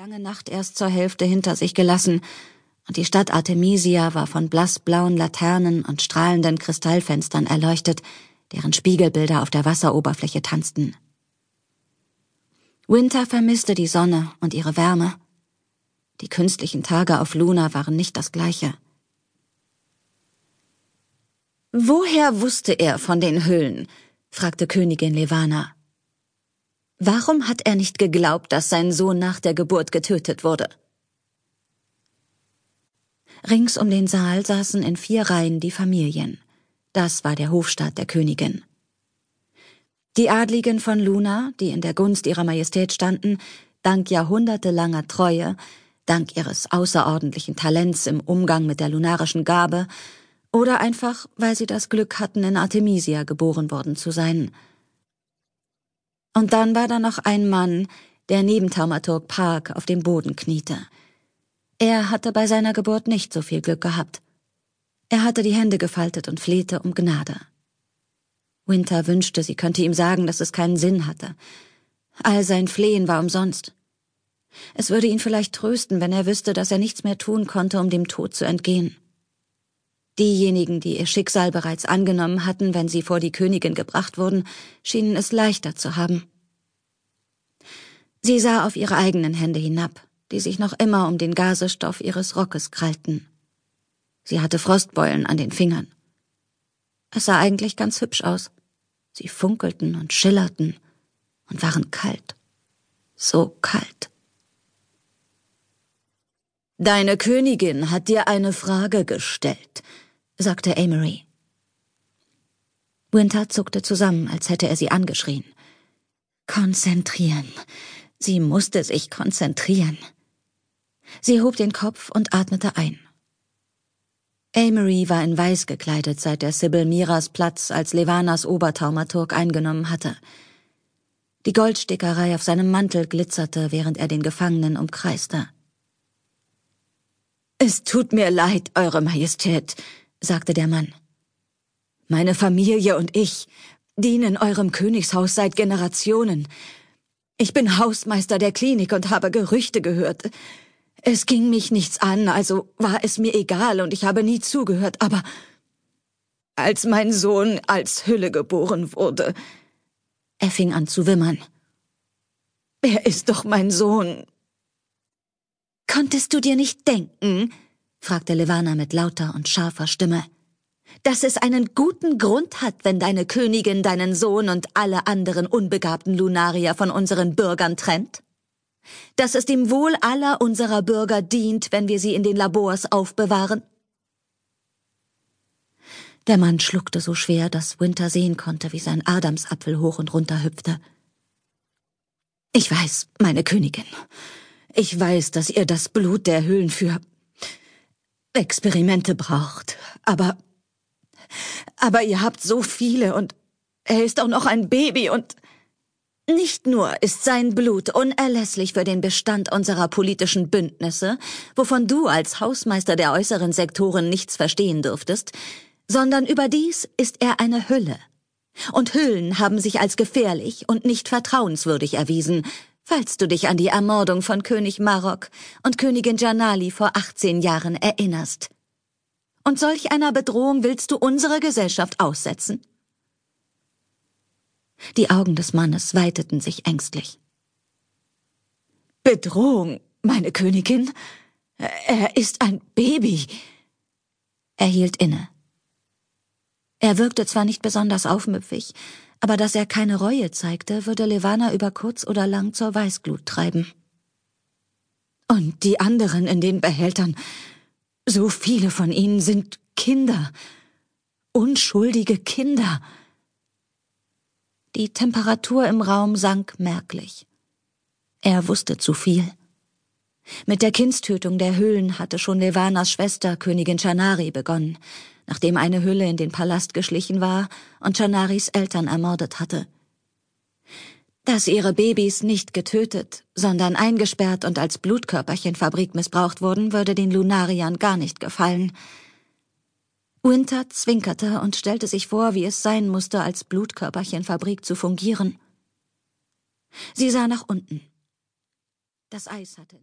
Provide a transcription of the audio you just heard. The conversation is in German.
lange Nacht erst zur Hälfte hinter sich gelassen, und die Stadt Artemisia war von blassblauen Laternen und strahlenden Kristallfenstern erleuchtet, deren Spiegelbilder auf der Wasseroberfläche tanzten. Winter vermisste die Sonne und ihre Wärme. Die künstlichen Tage auf Luna waren nicht das gleiche. Woher wusste er von den Hüllen? fragte Königin Levana. Warum hat er nicht geglaubt, dass sein Sohn nach der Geburt getötet wurde? Rings um den Saal saßen in vier Reihen die Familien. Das war der Hofstaat der Königin. Die Adligen von Luna, die in der Gunst ihrer Majestät standen, dank jahrhundertelanger Treue, dank ihres außerordentlichen Talents im Umgang mit der lunarischen Gabe, oder einfach, weil sie das Glück hatten, in Artemisia geboren worden zu sein – und dann war da noch ein Mann, der neben Taumaturg Park auf dem Boden kniete. Er hatte bei seiner Geburt nicht so viel Glück gehabt. Er hatte die Hände gefaltet und flehte um Gnade. Winter wünschte, sie könnte ihm sagen, dass es keinen Sinn hatte. All sein Flehen war umsonst. Es würde ihn vielleicht trösten, wenn er wüsste, dass er nichts mehr tun konnte, um dem Tod zu entgehen. Diejenigen, die ihr Schicksal bereits angenommen hatten, wenn sie vor die Königin gebracht wurden, schienen es leichter zu haben. Sie sah auf ihre eigenen Hände hinab, die sich noch immer um den Gasestoff ihres Rockes krallten. Sie hatte Frostbeulen an den Fingern. Es sah eigentlich ganz hübsch aus. Sie funkelten und schillerten und waren kalt. So kalt. Deine Königin hat dir eine Frage gestellt, sagte Amory. Winter zuckte zusammen, als hätte er sie angeschrien. Konzentrieren. Sie musste sich konzentrieren. Sie hob den Kopf und atmete ein. Amory war in Weiß gekleidet, seit er Sibyl Miras Platz als Levanas Obertaumaturg eingenommen hatte. Die Goldstickerei auf seinem Mantel glitzerte, während er den Gefangenen umkreiste. Es tut mir leid, Eure Majestät, sagte der Mann. Meine Familie und ich dienen eurem Königshaus seit Generationen. Ich bin Hausmeister der Klinik und habe Gerüchte gehört. Es ging mich nichts an, also war es mir egal und ich habe nie zugehört, aber als mein Sohn als Hülle geboren wurde, er fing an zu wimmern. Er ist doch mein Sohn. Konntest du dir nicht denken, fragte Levana mit lauter und scharfer Stimme, dass es einen guten Grund hat, wenn deine Königin deinen Sohn und alle anderen unbegabten Lunarier von unseren Bürgern trennt? Dass es dem Wohl aller unserer Bürger dient, wenn wir sie in den Labors aufbewahren? Der Mann schluckte so schwer, dass Winter sehen konnte, wie sein Adamsapfel hoch und runter hüpfte. Ich weiß, meine Königin. Ich weiß, dass ihr das Blut der Höhlen für Experimente braucht. Aber. Aber ihr habt so viele und er ist auch noch ein Baby und. Nicht nur ist sein Blut unerlässlich für den Bestand unserer politischen Bündnisse, wovon du als Hausmeister der äußeren Sektoren nichts verstehen dürftest, sondern überdies ist er eine Hülle. Und Hüllen haben sich als gefährlich und nicht vertrauenswürdig erwiesen, falls du dich an die Ermordung von König Marok und Königin Janali vor 18 Jahren erinnerst. Und solch einer Bedrohung willst du unsere Gesellschaft aussetzen? Die Augen des Mannes weiteten sich ängstlich. Bedrohung, meine Königin? Er ist ein Baby. Er hielt inne. Er wirkte zwar nicht besonders aufmüpfig, aber dass er keine Reue zeigte, würde Levana über kurz oder lang zur Weißglut treiben. Und die anderen in den Behältern, so viele von ihnen sind Kinder, unschuldige Kinder. Die Temperatur im Raum sank merklich. Er wusste zu viel. Mit der Kindstötung der Höhlen hatte schon Levanas Schwester Königin Chanari begonnen, nachdem eine Hülle in den Palast geschlichen war und Chanaris Eltern ermordet hatte. Dass ihre Babys nicht getötet, sondern eingesperrt und als Blutkörperchenfabrik missbraucht wurden, würde den Lunariern gar nicht gefallen. Winter zwinkerte und stellte sich vor, wie es sein musste, als Blutkörperchenfabrik zu fungieren. Sie sah nach unten. Das Eis hatte